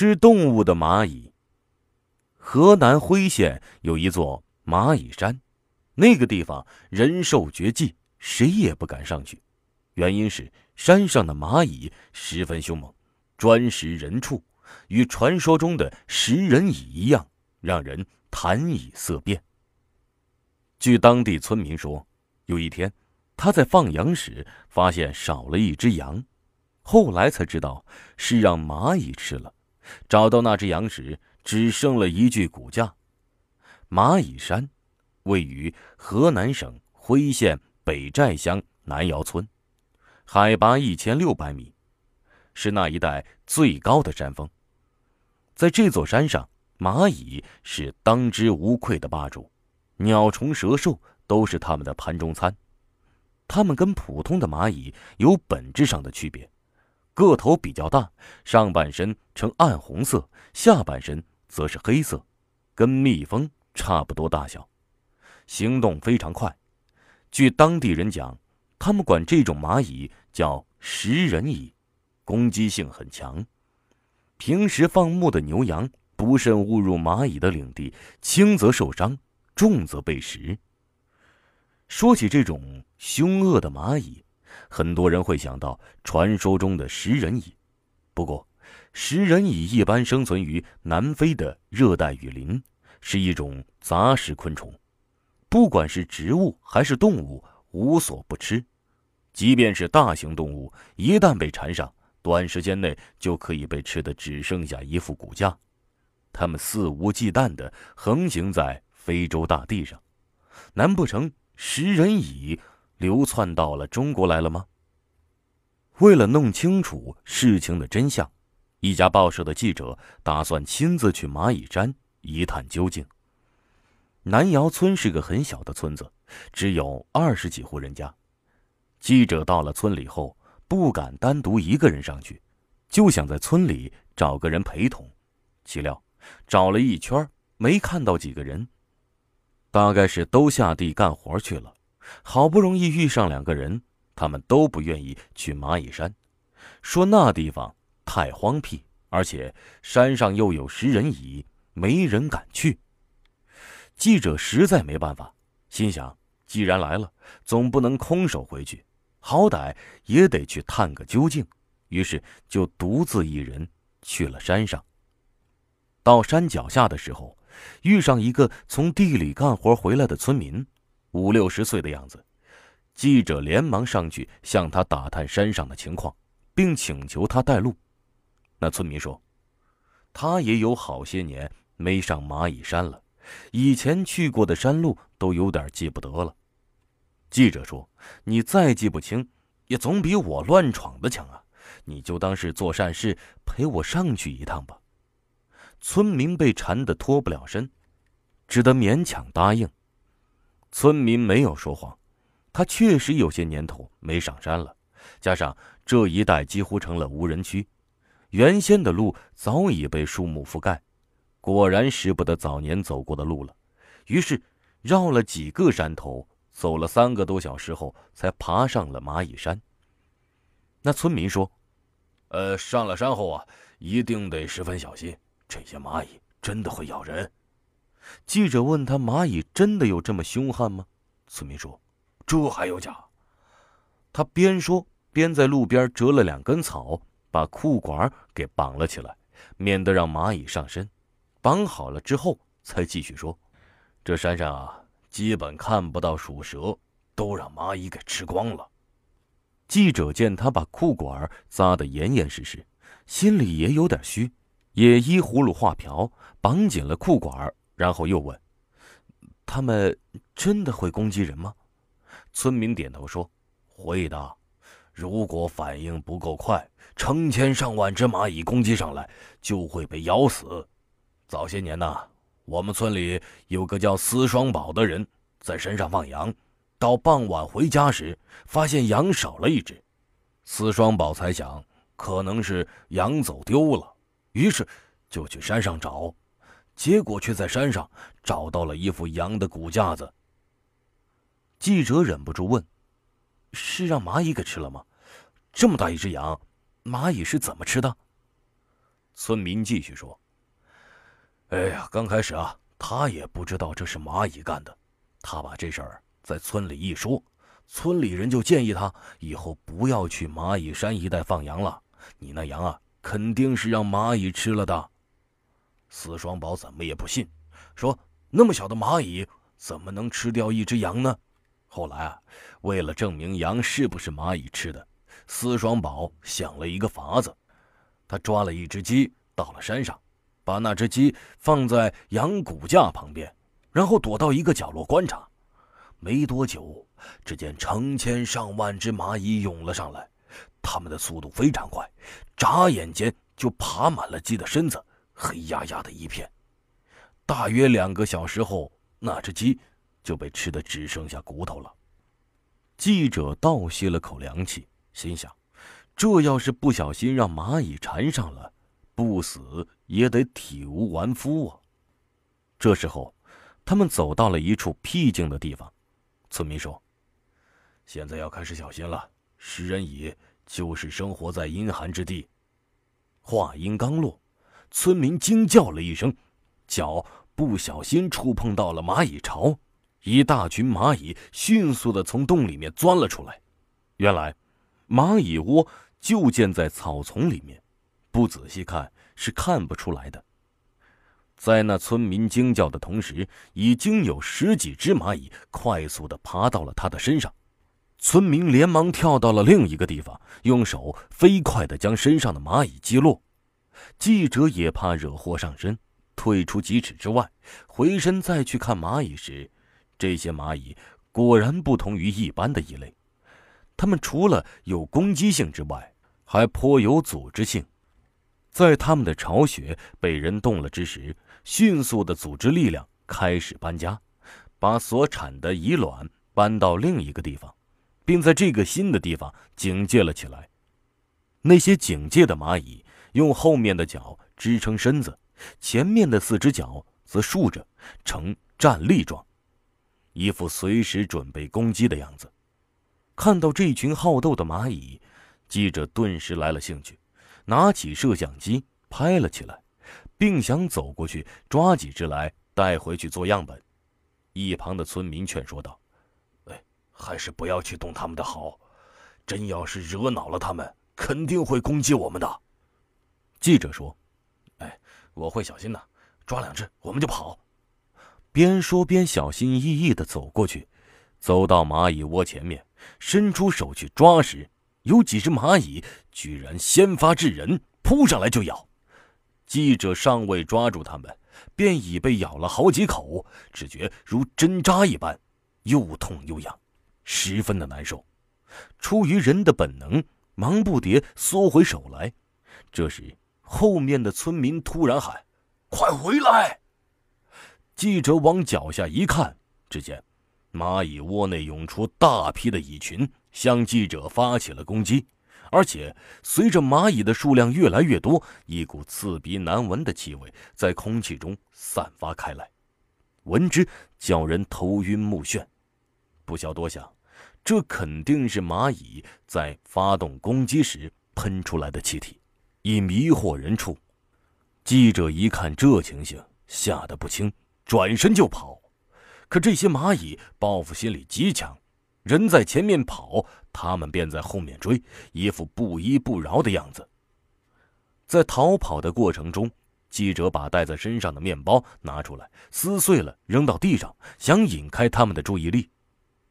吃动物的蚂蚁。河南辉县有一座蚂蚁山，那个地方人兽绝迹，谁也不敢上去。原因是山上的蚂蚁十分凶猛，专食人畜，与传说中的食人蚁一样，让人谈蚁色变。据当地村民说，有一天他在放羊时发现少了一只羊，后来才知道是让蚂蚁吃了。找到那只羊时，只剩了一具骨架。蚂蚁山位于河南省辉县北寨乡南窑村，海拔一千六百米，是那一带最高的山峰。在这座山上，蚂蚁是当之无愧的霸主，鸟虫蛇兽都是它们的盘中餐。它们跟普通的蚂蚁有本质上的区别。个头比较大，上半身呈暗红色，下半身则是黑色，跟蜜蜂差不多大小，行动非常快。据当地人讲，他们管这种蚂蚁叫食人蚁，攻击性很强。平时放牧的牛羊不慎误入蚂蚁的领地，轻则受伤，重则被食。说起这种凶恶的蚂蚁。很多人会想到传说中的食人蚁，不过，食人蚁一般生存于南非的热带雨林，是一种杂食昆虫，不管是植物还是动物，无所不吃。即便是大型动物，一旦被缠上，短时间内就可以被吃的只剩下一副骨架。它们肆无忌惮地横行在非洲大地上，难不成食人蚁？流窜到了中国来了吗？为了弄清楚事情的真相，一家报社的记者打算亲自去蚂蚁山一探究竟。南窑村是个很小的村子，只有二十几户人家。记者到了村里后，不敢单独一个人上去，就想在村里找个人陪同。岂料找了一圈，没看到几个人，大概是都下地干活去了。好不容易遇上两个人，他们都不愿意去蚂蚁山，说那地方太荒僻，而且山上又有食人蚁，没人敢去。记者实在没办法，心想既然来了，总不能空手回去，好歹也得去探个究竟。于是就独自一人去了山上。到山脚下的时候，遇上一个从地里干活回来的村民。五六十岁的样子，记者连忙上去向他打探山上的情况，并请求他带路。那村民说：“他也有好些年没上蚂蚁山了，以前去过的山路都有点记不得了。”记者说：“你再记不清，也总比我乱闯的强啊！你就当是做善事，陪我上去一趟吧。”村民被缠得脱不了身，只得勉强答应。村民没有说谎，他确实有些年头没上山了，加上这一带几乎成了无人区，原先的路早已被树木覆盖，果然识不得早年走过的路了。于是绕了几个山头，走了三个多小时后，才爬上了蚂蚁山。那村民说：“呃，上了山后啊，一定得十分小心，这些蚂蚁真的会咬人。”记者问他：“蚂蚁真的有这么凶悍吗？”村民说：“这还有假。”他边说边在路边折了两根草，把裤管给绑了起来，免得让蚂蚁上身。绑好了之后，才继续说：“这山上啊，基本看不到鼠蛇，都让蚂蚁给吃光了。”记者见他把裤管扎得严严实实，心里也有点虚，也依葫芦画瓢，绑紧了裤管。然后又问：“他们真的会攻击人吗？”村民点头说：“会的。如果反应不够快，成千上万只蚂蚁攻击上来，就会被咬死。早些年呢，我们村里有个叫司双宝的人，在山上放羊，到傍晚回家时，发现羊少了一只。司双宝猜想可能是羊走丢了，于是就去山上找。”结果却在山上找到了一副羊的骨架子。记者忍不住问：“是让蚂蚁给吃了吗？这么大一只羊，蚂蚁是怎么吃的？”村民继续说：“哎呀，刚开始啊，他也不知道这是蚂蚁干的。他把这事儿在村里一说，村里人就建议他以后不要去蚂蚁山一带放羊了。你那羊啊，肯定是让蚂蚁吃了的。”司双宝怎么也不信，说：“那么小的蚂蚁怎么能吃掉一只羊呢？”后来啊，为了证明羊是不是蚂蚁吃的，司双宝想了一个法子。他抓了一只鸡到了山上，把那只鸡放在羊骨架旁边，然后躲到一个角落观察。没多久，只见成千上万只蚂蚁涌了上来，它们的速度非常快，眨眼间就爬满了鸡的身子，黑压压的一片。大约两个小时后，那只鸡。就被吃的只剩下骨头了。记者倒吸了口凉气，心想：这要是不小心让蚂蚁缠上了，不死也得体无完肤啊！这时候，他们走到了一处僻静的地方。村民说：“现在要开始小心了，食人蚁就是生活在阴寒之地。”话音刚落，村民惊叫了一声，脚不小心触碰到了蚂蚁巢。一大群蚂蚁迅速的从洞里面钻了出来。原来，蚂蚁窝就建在草丛里面，不仔细看是看不出来的。在那村民惊叫的同时，已经有十几只蚂蚁快速的爬到了他的身上。村民连忙跳到了另一个地方，用手飞快的将身上的蚂蚁击落。记者也怕惹祸上身，退出几尺之外，回身再去看蚂蚁时。这些蚂蚁果然不同于一般的蚁类，它们除了有攻击性之外，还颇有组织性。在它们的巢穴被人动了之时，迅速的组织力量开始搬家，把所产的蚁卵搬到另一个地方，并在这个新的地方警戒了起来。那些警戒的蚂蚁用后面的脚支撑身子，前面的四只脚则竖着，呈站立状。一副随时准备攻击的样子。看到这群好斗的蚂蚁，记者顿时来了兴趣，拿起摄像机拍了起来，并想走过去抓几只来带回去做样本。一旁的村民劝说道：“哎，还是不要去动他们的好，真要是惹恼了他们，肯定会攻击我们的。”记者说：“哎，我会小心的，抓两只我们就跑。”边说边小心翼翼地走过去，走到蚂蚁窝前面，伸出手去抓时，有几只蚂蚁居然先发制人，扑上来就咬。记者尚未抓住它们，便已被咬了好几口，只觉如针扎一般，又痛又痒，十分的难受。出于人的本能，忙不迭缩回手来。这时，后面的村民突然喊：“快回来！”记者往脚下一看，只见蚂蚁窝内涌出大批的蚁群，向记者发起了攻击。而且随着蚂蚁的数量越来越多，一股刺鼻难闻的气味在空气中散发开来，闻之叫人头晕目眩。不消多想，这肯定是蚂蚁在发动攻击时喷出来的气体，以迷惑人畜。记者一看这情形，吓得不轻。转身就跑，可这些蚂蚁报复心理极强，人在前面跑，他们便在后面追，一副不依不饶的样子。在逃跑的过程中，记者把带在身上的面包拿出来撕碎了，扔到地上，想引开他们的注意力。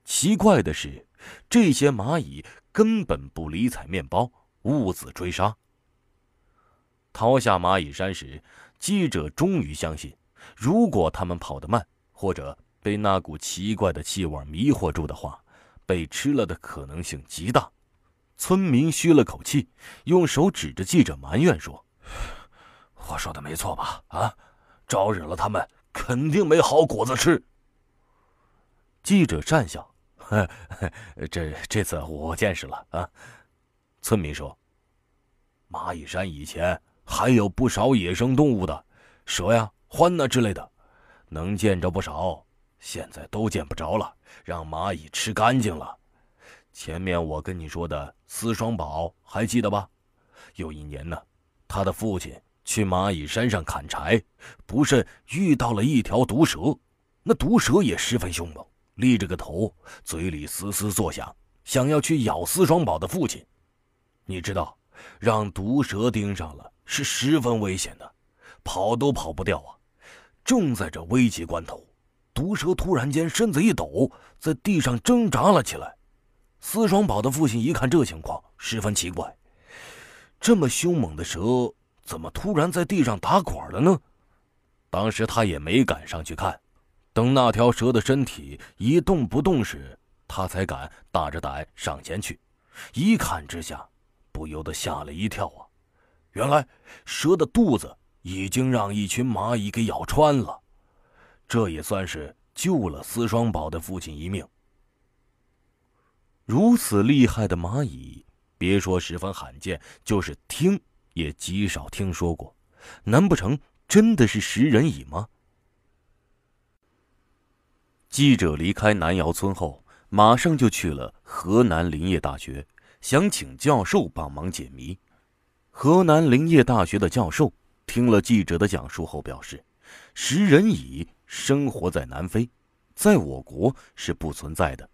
奇怪的是，这些蚂蚁根本不理睬面包，兀自追杀。逃下蚂蚁山时，记者终于相信。如果他们跑得慢，或者被那股奇怪的气味迷惑住的话，被吃了的可能性极大。村民吁了口气，用手指着记者埋怨说：“我说的没错吧？啊，招惹了他们，肯定没好果子吃。”记者讪笑：“这这次我见识了啊。”村民说：“蚂蚁山以前还有不少野生动物的，蛇呀。”獾呐之类的，能见着不少，现在都见不着了，让蚂蚁吃干净了。前面我跟你说的四双宝还记得吧？有一年呢，他的父亲去蚂蚁山上砍柴，不慎遇到了一条毒蛇。那毒蛇也十分凶猛，立着个头，嘴里嘶嘶作响，想要去咬司双宝的父亲。你知道，让毒蛇盯上了是十分危险的，跑都跑不掉啊！正在这危急关头，毒蛇突然间身子一抖，在地上挣扎了起来。司双宝的父亲一看这情况，十分奇怪：这么凶猛的蛇。怎么突然在地上打滚了呢？当时他也没敢上去看，等那条蛇的身体一动不动时，他才敢大着胆上前去。一看之下，不由得吓了一跳啊！原来蛇的肚子已经让一群蚂蚁给咬穿了，这也算是救了司双宝的父亲一命。如此厉害的蚂蚁，别说十分罕见，就是听。也极少听说过，难不成真的是食人蚁吗？记者离开南窑村后，马上就去了河南林业大学，想请教授帮忙解谜。河南林业大学的教授听了记者的讲述后表示，食人蚁生活在南非，在我国是不存在的。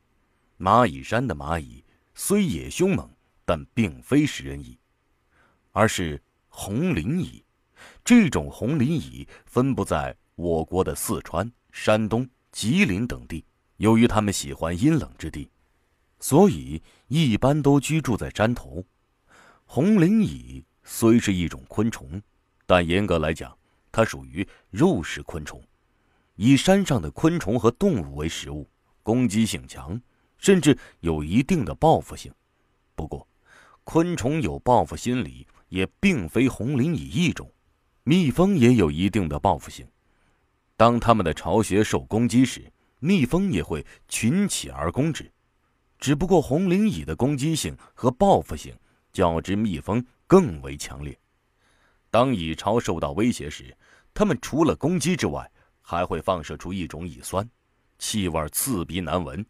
蚂蚁山的蚂蚁虽也凶猛，但并非食人蚁。而是红磷蚁，这种红磷蚁分布在我国的四川、山东、吉林等地。由于它们喜欢阴冷之地，所以一般都居住在山头。红磷蚁虽是一种昆虫，但严格来讲，它属于肉食昆虫，以山上的昆虫和动物为食物，攻击性强，甚至有一定的报复性。不过，昆虫有报复心理。也并非红磷蚁一种，蜜蜂也有一定的报复性。当它们的巢穴受攻击时，蜜蜂也会群起而攻之。只不过红磷蚁的攻击性和报复性较之蜜蜂更为强烈。当蚁巢受到威胁时，它们除了攻击之外，还会放射出一种蚁酸，气味刺鼻难闻。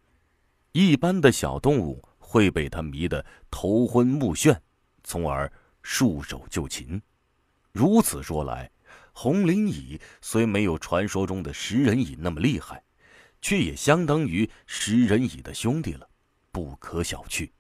一般的小动物会被它迷得头昏目眩，从而。束手就擒，如此说来，红磷蚁虽没有传说中的食人蚁那么厉害，却也相当于食人蚁的兄弟了，不可小觑。